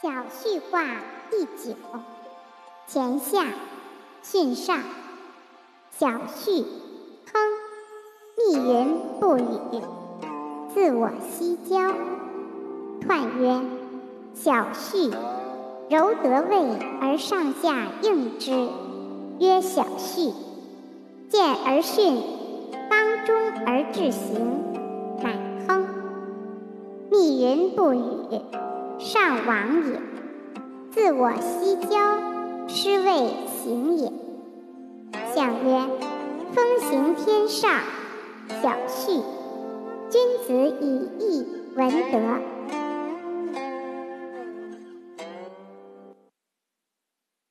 小序卦第九，前下巽上，小序，亨，密云不雨，自我西郊。彖曰：小序，柔得位而上下应之，曰小序。见而巽，当中而志行，乃亨。密云不雨。上往也，自我西郊，师谓行也。象曰：风行天上，小畜。君子以义闻德。